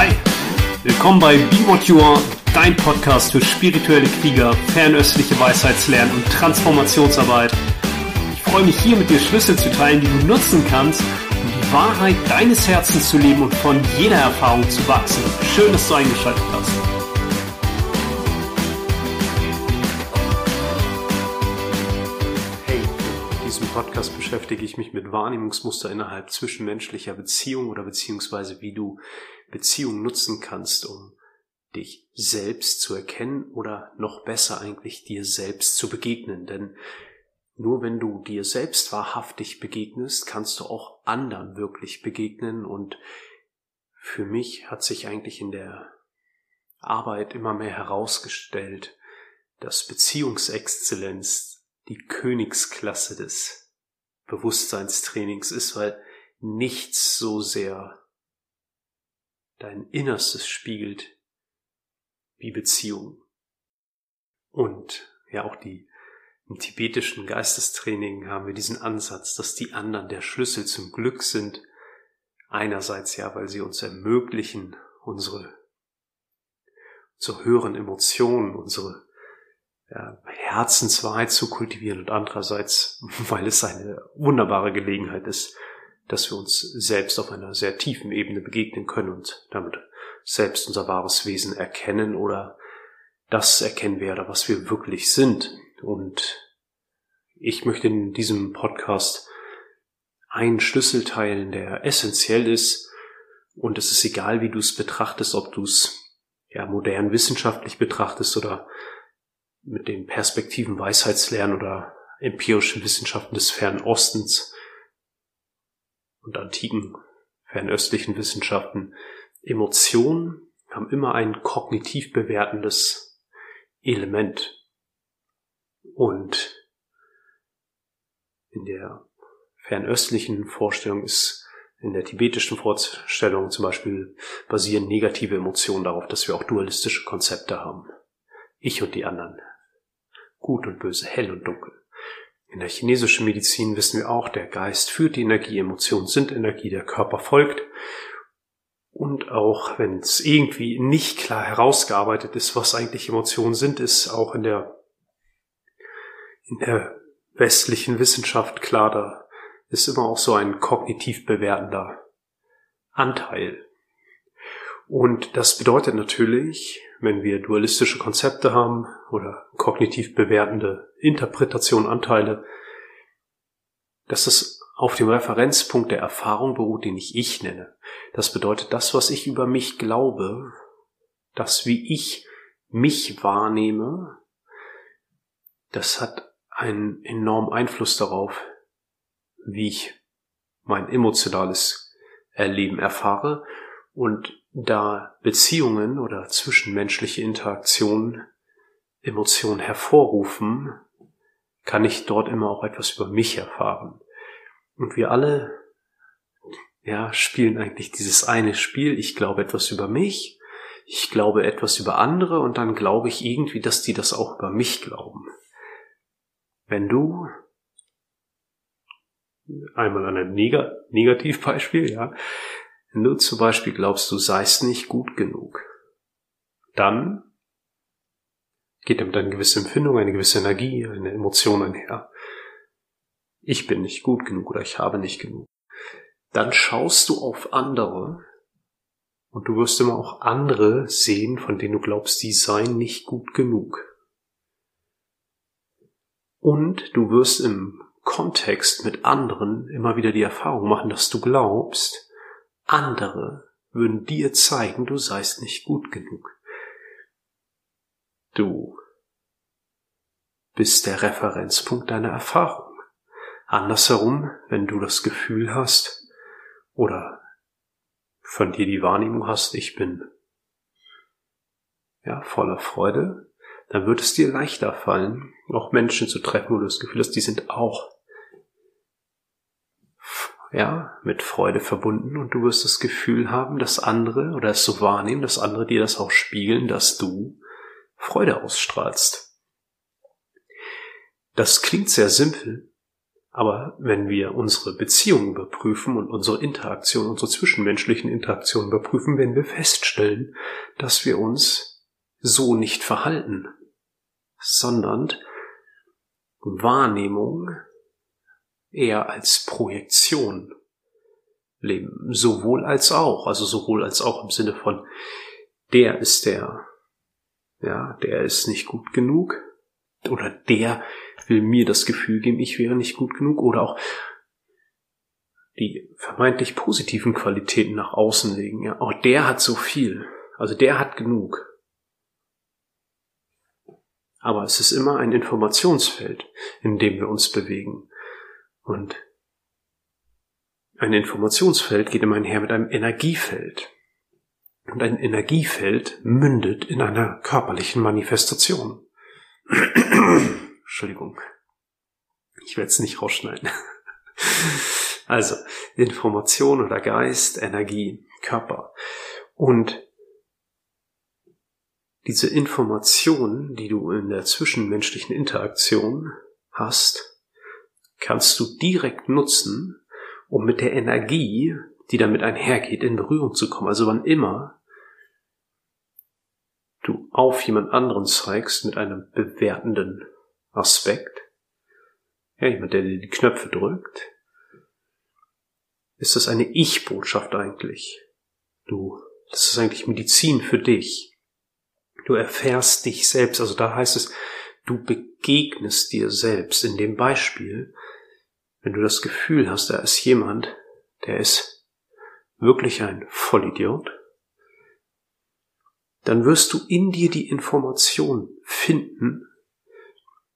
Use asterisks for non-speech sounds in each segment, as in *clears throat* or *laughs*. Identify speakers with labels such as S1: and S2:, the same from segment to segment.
S1: Hi, willkommen bei Be What You Are, dein Podcast für spirituelle Krieger, fernöstliche Weisheitslernen und Transformationsarbeit. Ich freue mich hier mit dir Schlüssel zu teilen, die du nutzen kannst, um die Wahrheit deines Herzens zu leben und von jeder Erfahrung zu wachsen. Schön, dass du eingeschaltet hast. Beschäftige ich mich mit Wahrnehmungsmuster innerhalb zwischenmenschlicher Beziehungen oder beziehungsweise wie du Beziehung nutzen kannst, um dich selbst zu erkennen oder noch besser eigentlich dir selbst zu begegnen. Denn nur wenn du dir selbst wahrhaftig begegnest, kannst du auch anderen wirklich begegnen. Und für mich hat sich eigentlich in der Arbeit immer mehr herausgestellt, dass Beziehungsexzellenz die Königsklasse des Bewusstseinstrainings ist, weil nichts so sehr dein Innerstes spiegelt wie Beziehung. Und ja, auch die im tibetischen Geistestraining haben wir diesen Ansatz, dass die anderen der Schlüssel zum Glück sind. Einerseits ja, weil sie uns ermöglichen, unsere, unsere höheren Emotionen, unsere Herzenswahrheit zu kultivieren und andererseits, *laughs* weil es eine wunderbare Gelegenheit ist, dass wir uns selbst auf einer sehr tiefen Ebene begegnen können und damit selbst unser wahres Wesen erkennen oder das erkennen werde, was wir wirklich sind. Und ich möchte in diesem Podcast einen Schlüssel teilen, der essentiell ist. Und es ist egal, wie du es betrachtest, ob du es ja modern wissenschaftlich betrachtest oder mit den Perspektiven Weisheitslernen oder empirischen Wissenschaften des Fernen Ostens und antiken fernöstlichen Wissenschaften, Emotionen haben immer ein kognitiv bewertendes Element. Und in der fernöstlichen Vorstellung ist, in der tibetischen Vorstellung zum Beispiel basieren negative Emotionen darauf, dass wir auch dualistische Konzepte haben. Ich und die anderen. Gut und böse, hell und dunkel. In der chinesischen Medizin wissen wir auch, der Geist führt die Energie, Emotionen sind Energie, der Körper folgt. Und auch wenn es irgendwie nicht klar herausgearbeitet ist, was eigentlich Emotionen sind, ist auch in der, in der westlichen Wissenschaft klar, da ist immer auch so ein kognitiv bewertender Anteil. Und das bedeutet natürlich, wenn wir dualistische Konzepte haben oder kognitiv bewertende Interpretation, Anteile, dass es auf dem Referenzpunkt der Erfahrung beruht, den ich ich nenne. Das bedeutet, das, was ich über mich glaube, das, wie ich mich wahrnehme, das hat einen enormen Einfluss darauf, wie ich mein emotionales Erleben erfahre und da Beziehungen oder zwischenmenschliche Interaktionen Emotionen hervorrufen, kann ich dort immer auch etwas über mich erfahren. Und wir alle, ja, spielen eigentlich dieses eine Spiel. Ich glaube etwas über mich, ich glaube etwas über andere und dann glaube ich irgendwie, dass die das auch über mich glauben. Wenn du einmal an ein Neg Negativbeispiel, ja, wenn du zum Beispiel glaubst, du seist nicht gut genug, dann geht damit eine gewisse Empfindung, eine gewisse Energie, eine Emotion einher. Ich bin nicht gut genug oder ich habe nicht genug. Dann schaust du auf andere und du wirst immer auch andere sehen, von denen du glaubst, die seien nicht gut genug. Und du wirst im Kontext mit anderen immer wieder die Erfahrung machen, dass du glaubst, andere würden dir zeigen, du seist nicht gut genug. Du bist der Referenzpunkt deiner Erfahrung. Andersherum, wenn du das Gefühl hast oder von dir die Wahrnehmung hast, ich bin ja voller Freude, dann wird es dir leichter fallen, auch Menschen zu treffen, wo du das Gefühl hast, die sind auch ja, mit Freude verbunden und du wirst das Gefühl haben, dass andere oder es so wahrnehmen, dass andere dir das auch spiegeln, dass du Freude ausstrahlst. Das klingt sehr simpel, Aber wenn wir unsere Beziehungen überprüfen und unsere Interaktion, unsere zwischenmenschlichen Interaktionen überprüfen, werden wir feststellen, dass wir uns so nicht verhalten, sondern Wahrnehmung eher als Projektion leben. Sowohl als auch, also sowohl als auch im Sinne von, der ist der, ja, der ist nicht gut genug, oder der will mir das Gefühl geben, ich wäre nicht gut genug, oder auch die vermeintlich positiven Qualitäten nach außen legen, ja, auch der hat so viel, also der hat genug. Aber es ist immer ein Informationsfeld, in dem wir uns bewegen. Und ein Informationsfeld geht immer einher mit einem Energiefeld. Und ein Energiefeld mündet in einer körperlichen Manifestation. *clears throat* Entschuldigung. Ich werde es nicht rausschneiden. *laughs* Also, Information oder Geist, Energie, Körper. Und diese Information, die du in der zwischenmenschlichen Interaktion hast, kannst du direkt nutzen, um mit der Energie, die damit einhergeht, in Berührung zu kommen. Also wann immer du auf jemand anderen zeigst mit einem bewertenden Aspekt, ja, jemand, der dir die Knöpfe drückt, ist das eine Ich-Botschaft eigentlich. Du, das ist eigentlich Medizin für dich. Du erfährst dich selbst, also da heißt es, du begegnest dir selbst. In dem Beispiel wenn du das Gefühl hast, da ist jemand, der ist wirklich ein Vollidiot, dann wirst du in dir die Information finden,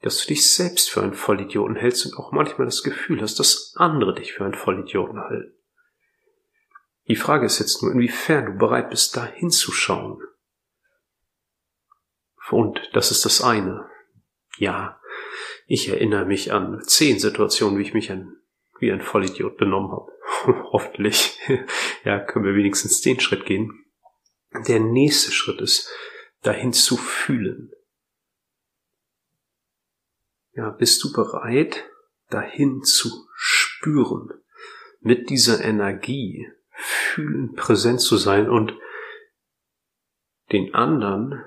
S1: dass du dich selbst für einen Vollidioten hältst und auch manchmal das Gefühl hast, dass andere dich für einen Vollidioten halten. Die Frage ist jetzt nur, inwiefern du bereit bist, da hinzuschauen. Und das ist das eine. Ja, ich erinnere mich an zehn Situationen, wie ich mich ein, wie ein Vollidiot benommen habe. *laughs* Hoffentlich. *laughs* ja, können wir wenigstens den Schritt gehen. Der nächste Schritt ist, dahin zu fühlen. Ja, bist du bereit, dahin zu spüren, mit dieser Energie fühlen, präsent zu sein und den anderen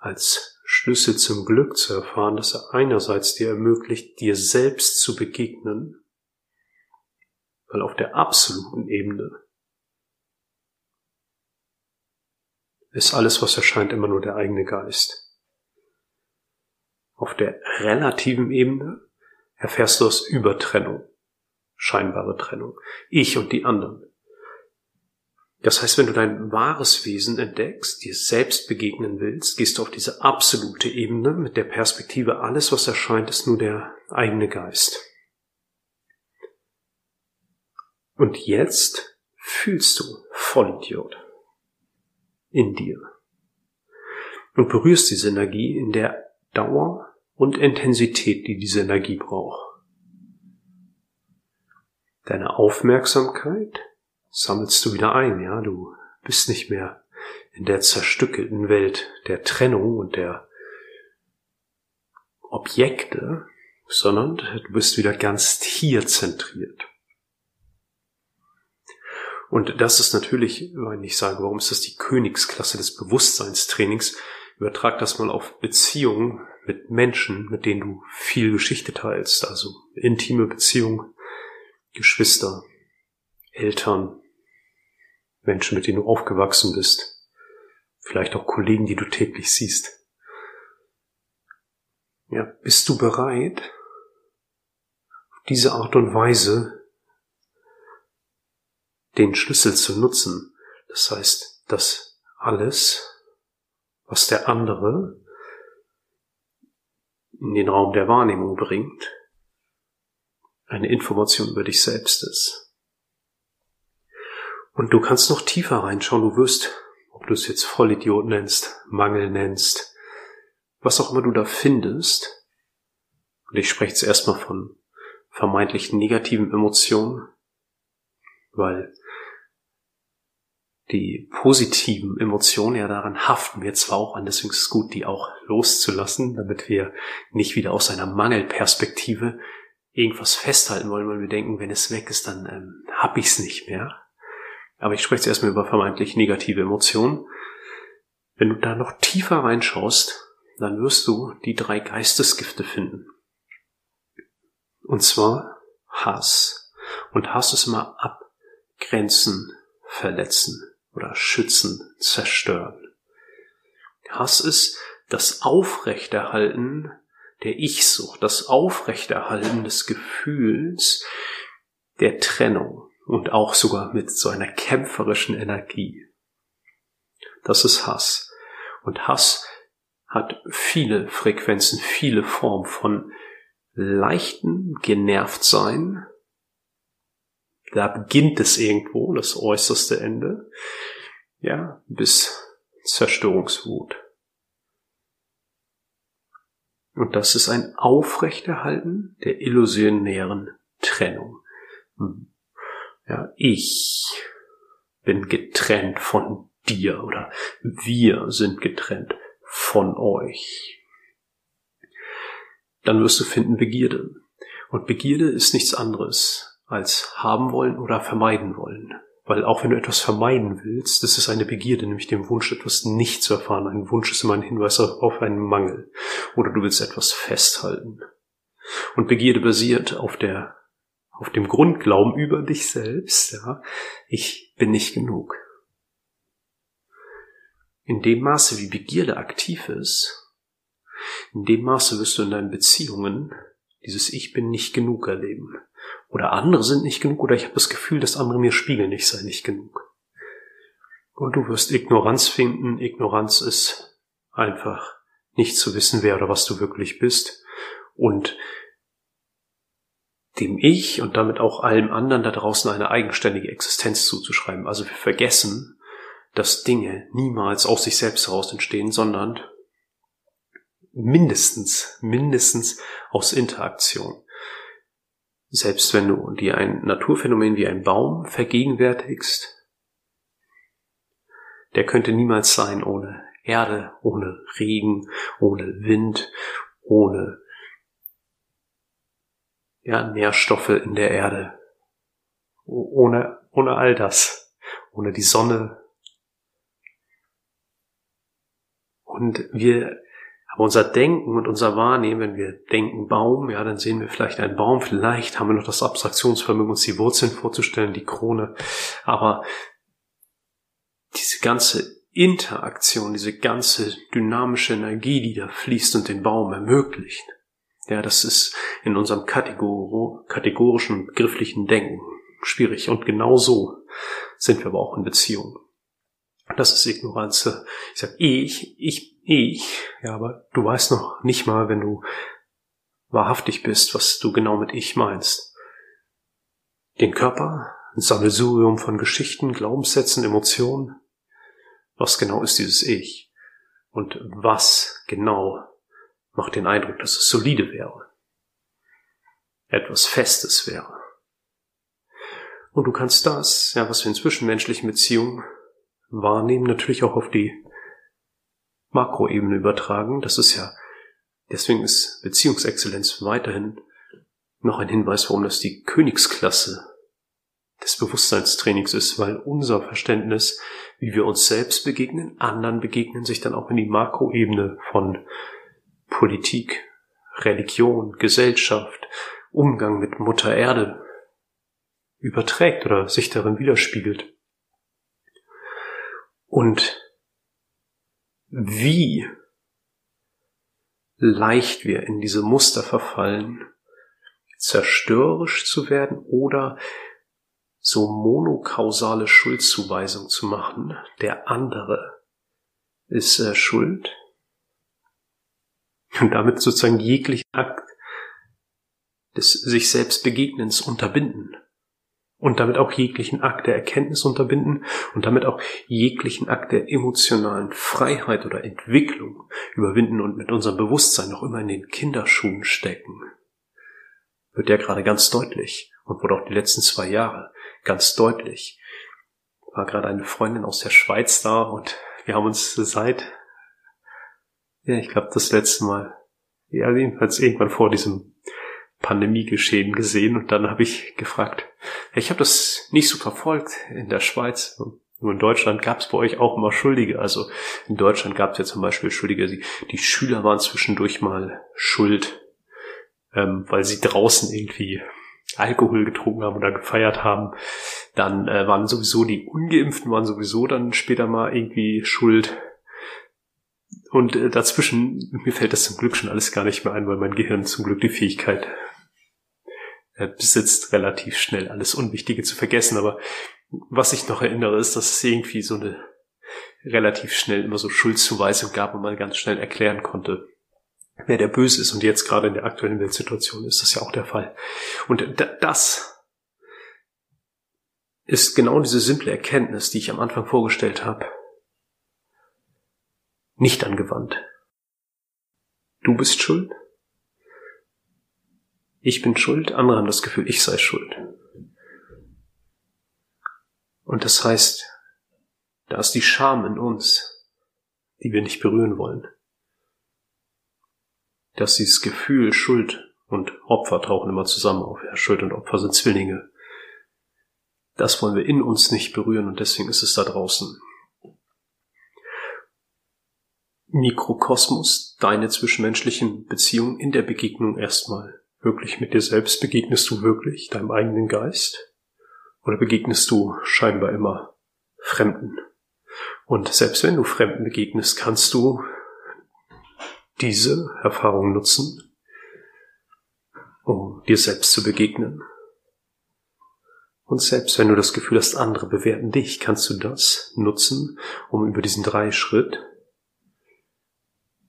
S1: als Schlüssel zum Glück zu erfahren, dass er einerseits dir ermöglicht, dir selbst zu begegnen, weil auf der absoluten Ebene ist alles, was erscheint, immer nur der eigene Geist. Auf der relativen Ebene erfährst du aus Übertrennung, scheinbare Trennung, ich und die anderen. Das heißt, wenn du dein wahres Wesen entdeckst, dir selbst begegnen willst, gehst du auf diese absolute Ebene mit der Perspektive, alles, was erscheint, ist nur der eigene Geist. Und jetzt fühlst du Vollidiot in dir und berührst diese Energie in der Dauer und Intensität, die diese Energie braucht. Deine Aufmerksamkeit sammelst du wieder ein, ja, du bist nicht mehr in der zerstückelten Welt der Trennung und der Objekte, sondern du bist wieder ganz tierzentriert. Und das ist natürlich, wenn ich sage, warum ist das die Königsklasse des Bewusstseinstrainings, übertrag das mal auf Beziehungen mit Menschen, mit denen du viel Geschichte teilst, also intime Beziehungen, Geschwister, Eltern, Menschen, mit denen du aufgewachsen bist, vielleicht auch Kollegen, die du täglich siehst. Ja, bist du bereit, auf diese Art und Weise den Schlüssel zu nutzen? Das heißt, dass alles, was der andere in den Raum der Wahrnehmung bringt, eine Information über dich selbst ist. Und du kannst noch tiefer reinschauen. Du wirst, ob du es jetzt Vollidiot nennst, Mangel nennst, was auch immer du da findest. Und ich spreche jetzt erstmal von vermeintlich negativen Emotionen, weil die positiven Emotionen, ja, daran haften wir zwar auch an, deswegen ist es gut, die auch loszulassen, damit wir nicht wieder aus einer Mangelperspektive irgendwas festhalten wollen, weil wir denken, wenn es weg ist, dann ähm, hab ich's nicht mehr. Aber ich spreche jetzt erstmal über vermeintlich negative Emotionen. Wenn du da noch tiefer reinschaust, dann wirst du die drei Geistesgifte finden. Und zwar Hass. Und Hass ist immer abgrenzen, verletzen oder schützen, zerstören. Hass ist das Aufrechterhalten der Ich-Sucht, das Aufrechterhalten des Gefühls der Trennung und auch sogar mit so einer kämpferischen Energie. Das ist Hass. Und Hass hat viele Frequenzen, viele Formen von leichten Genervtsein. Da beginnt es irgendwo, das äußerste Ende, ja, bis Zerstörungswut. Und das ist ein Aufrechterhalten der illusionären Trennung. Ja, ich bin getrennt von dir oder wir sind getrennt von euch. Dann wirst du finden Begierde. Und Begierde ist nichts anderes als haben wollen oder vermeiden wollen. Weil auch wenn du etwas vermeiden willst, das ist eine Begierde, nämlich den Wunsch, etwas nicht zu erfahren. Ein Wunsch ist immer ein Hinweis auf einen Mangel. Oder du willst etwas festhalten. Und Begierde basiert auf der, auf dem Grundglauben über dich selbst, ja. Ich bin nicht genug. In dem Maße, wie Begierde aktiv ist, in dem Maße wirst du in deinen Beziehungen dieses Ich bin nicht genug erleben oder andere sind nicht genug oder ich habe das Gefühl, dass andere mir spiegeln, ich sei nicht genug. Und du wirst Ignoranz finden. Ignoranz ist einfach nicht zu wissen, wer oder was du wirklich bist und dem Ich und damit auch allem anderen da draußen eine eigenständige Existenz zuzuschreiben. Also wir vergessen, dass Dinge niemals aus sich selbst heraus entstehen, sondern mindestens, mindestens aus Interaktion. Selbst wenn du dir ein Naturphänomen wie ein Baum vergegenwärtigst, der könnte niemals sein ohne Erde, ohne Regen, ohne Wind, ohne ja, Nährstoffe in der Erde, ohne, ohne all das, ohne die Sonne. Und wir aber unser Denken und unser Wahrnehmen, wenn wir denken Baum, ja, dann sehen wir vielleicht einen Baum, vielleicht haben wir noch das Abstraktionsvermögen, uns die Wurzeln vorzustellen, die Krone. Aber diese ganze Interaktion, diese ganze dynamische Energie, die da fließt und den Baum ermöglicht, ja, das ist in unserem Kategor kategorischen, begrifflichen Denken schwierig. Und genau so sind wir aber auch in Beziehungen. Das ist Ignoranz. Ich sage, ich, ich ich, ja, aber du weißt noch nicht mal, wenn du wahrhaftig bist, was du genau mit ich meinst. Den Körper, ein Sammelsurium von Geschichten, Glaubenssätzen, Emotionen. Was genau ist dieses Ich? Und was genau macht den Eindruck, dass es solide wäre? Etwas Festes wäre. Und du kannst das, ja, was wir in zwischenmenschlichen Beziehungen wahrnehmen, natürlich auch auf die Makroebene übertragen. Das ist ja, deswegen ist Beziehungsexzellenz weiterhin noch ein Hinweis, warum das die Königsklasse des Bewusstseinstrainings ist, weil unser Verständnis, wie wir uns selbst begegnen, anderen begegnen, sich dann auch in die Makroebene von Politik, Religion, Gesellschaft, Umgang mit Mutter Erde überträgt oder sich darin widerspiegelt. Und wie leicht wir in diese Muster verfallen, zerstörerisch zu werden oder so monokausale Schuldzuweisung zu machen, der andere ist äh, schuld und damit sozusagen jeglichen Akt des sich selbst Begegnens unterbinden und damit auch jeglichen Akt der Erkenntnis unterbinden und damit auch jeglichen Akt der emotionalen Freiheit oder Entwicklung überwinden und mit unserem Bewusstsein noch immer in den Kinderschuhen stecken. Wird ja gerade ganz deutlich und wurde auch die letzten zwei Jahre ganz deutlich. War gerade eine Freundin aus der Schweiz da und wir haben uns seit, ja, ich glaube das letzte Mal, ja, jedenfalls irgendwann vor diesem Pandemiegeschehen gesehen und dann habe ich gefragt, ich habe das nicht so verfolgt in der Schweiz. Nur in Deutschland gab es bei euch auch immer Schuldige. Also in Deutschland gab es ja zum Beispiel Schuldige, die, die Schüler waren zwischendurch mal schuld, ähm, weil sie draußen irgendwie Alkohol getrunken haben oder gefeiert haben. Dann äh, waren sowieso die Ungeimpften waren sowieso dann später mal irgendwie schuld. Und äh, dazwischen, mir fällt das zum Glück schon alles gar nicht mehr ein, weil mein Gehirn zum Glück die Fähigkeit äh, besitzt, relativ schnell alles Unwichtige zu vergessen. Aber was ich noch erinnere, ist, dass es irgendwie so eine relativ schnell immer so Schuldzuweisung gab und man ganz schnell erklären konnte, wer der Böse ist. Und jetzt gerade in der aktuellen Weltsituation ist das ja auch der Fall. Und das ist genau diese simple Erkenntnis, die ich am Anfang vorgestellt habe, nicht angewandt. Du bist schuld. Ich bin schuld. Andere haben das Gefühl, ich sei schuld. Und das heißt, da ist die Scham in uns, die wir nicht berühren wollen. Dass dieses Gefühl Schuld und Opfer tauchen immer zusammen auf. Ja, Schuld und Opfer sind Zwillinge. Das wollen wir in uns nicht berühren und deswegen ist es da draußen. Mikrokosmos, deine zwischenmenschlichen Beziehungen in der Begegnung erstmal. Wirklich mit dir selbst begegnest du wirklich deinem eigenen Geist? Oder begegnest du scheinbar immer Fremden? Und selbst wenn du Fremden begegnest, kannst du diese Erfahrung nutzen, um dir selbst zu begegnen. Und selbst wenn du das Gefühl hast, andere bewerten dich, kannst du das nutzen, um über diesen drei Schritt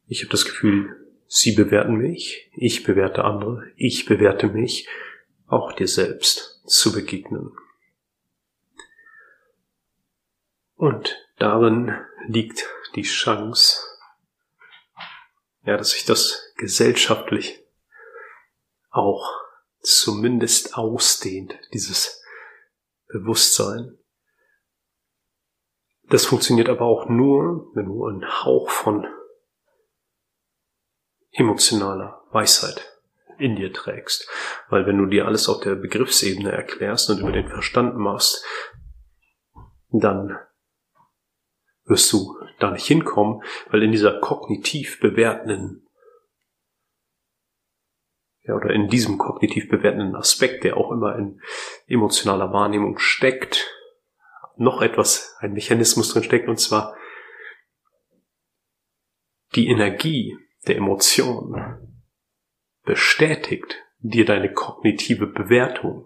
S1: ich habe das Gefühl, sie bewerten mich, ich bewerte andere, ich bewerte mich, auch dir selbst zu begegnen. Und darin liegt die Chance, ja, dass sich das gesellschaftlich auch zumindest ausdehnt, dieses Bewusstsein. Das funktioniert aber auch nur, wenn du einen Hauch von emotionaler Weisheit in dir trägst. Weil wenn du dir alles auf der Begriffsebene erklärst und über den Verstand machst, dann wirst du da nicht hinkommen, weil in dieser kognitiv bewertenden ja, oder in diesem kognitiv bewertenden Aspekt, der auch immer in emotionaler Wahrnehmung steckt, noch etwas, ein Mechanismus drin steckt, und zwar die Energie, der Emotion bestätigt dir deine kognitive Bewertung.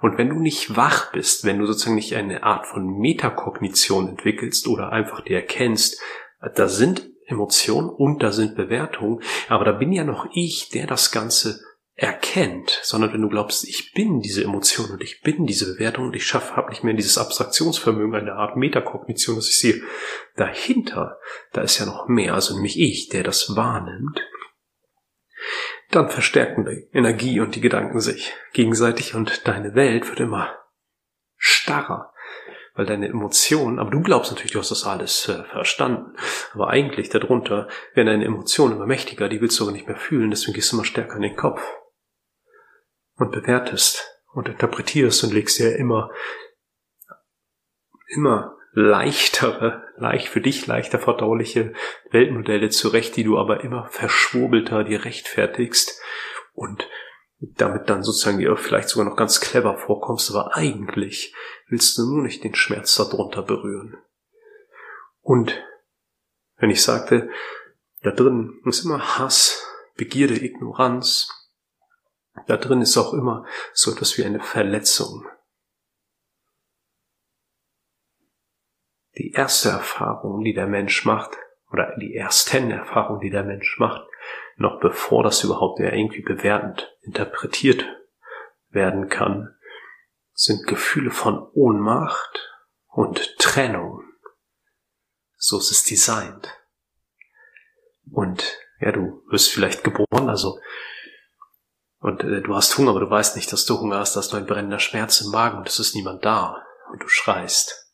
S1: Und wenn du nicht wach bist, wenn du sozusagen nicht eine Art von Metakognition entwickelst oder einfach dir erkennst, da sind Emotionen und da sind Bewertungen, aber da bin ja noch ich, der das Ganze erkennt, sondern wenn du glaubst, ich bin diese Emotion und ich bin diese Bewertung und ich schaffe, habe nicht mehr dieses Abstraktionsvermögen, eine Art Metakognition, dass ich sehe, dahinter, da ist ja noch mehr, also nämlich ich, der das wahrnimmt, dann verstärken die Energie und die Gedanken sich gegenseitig und deine Welt wird immer starrer, weil deine Emotionen, aber du glaubst natürlich, du hast das alles äh, verstanden, aber eigentlich darunter werden deine Emotionen immer mächtiger, die willst du aber nicht mehr fühlen, deswegen gehst du immer stärker in den Kopf und bewertest und interpretierst und legst dir immer, immer leichtere, leicht für dich leichter verdauliche Weltmodelle zurecht, die du aber immer verschwurbelter dir rechtfertigst und damit dann sozusagen dir vielleicht sogar noch ganz clever vorkommst, aber eigentlich willst du nur nicht den Schmerz darunter berühren. Und wenn ich sagte, da drin ist immer Hass, Begierde, Ignoranz, da drin ist auch immer so etwas wie eine Verletzung. Die erste Erfahrung, die der Mensch macht, oder die ersten Erfahrungen, die der Mensch macht, noch bevor das überhaupt irgendwie bewertend interpretiert werden kann, sind Gefühle von Ohnmacht und Trennung. So ist es designt. Und ja, du wirst vielleicht geboren, also und äh, du hast Hunger, aber du weißt nicht, dass du Hunger hast, da hast du ein brennender Schmerz im Magen und es ist niemand da und du schreist.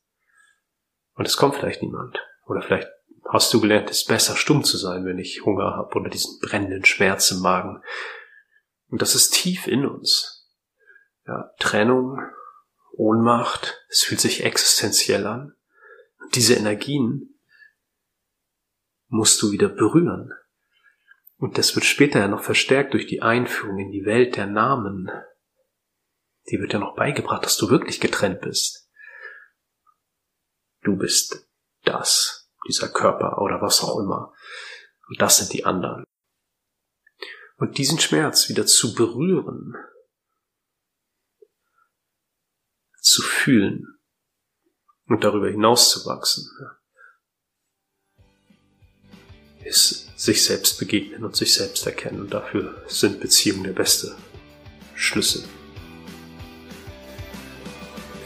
S1: Und es kommt vielleicht niemand. Oder vielleicht hast du gelernt, es ist besser stumm zu sein, wenn ich Hunger habe oder diesen brennenden Schmerz im Magen. Und das ist tief in uns. Ja, Trennung, Ohnmacht, es fühlt sich existenziell an. Und diese Energien musst du wieder berühren. Und das wird später ja noch verstärkt durch die Einführung in die Welt der Namen. Die wird ja noch beigebracht, dass du wirklich getrennt bist. Du bist das, dieser Körper oder was auch immer. Und das sind die anderen. Und diesen Schmerz wieder zu berühren, zu fühlen und darüber hinaus zu wachsen, ist sich selbst begegnen und sich selbst erkennen. Und dafür sind Beziehungen der beste Schlüssel.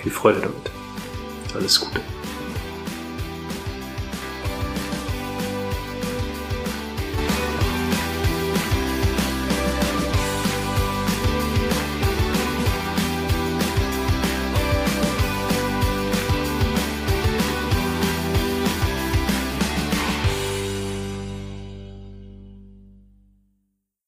S1: Viel Freude damit. Alles Gute.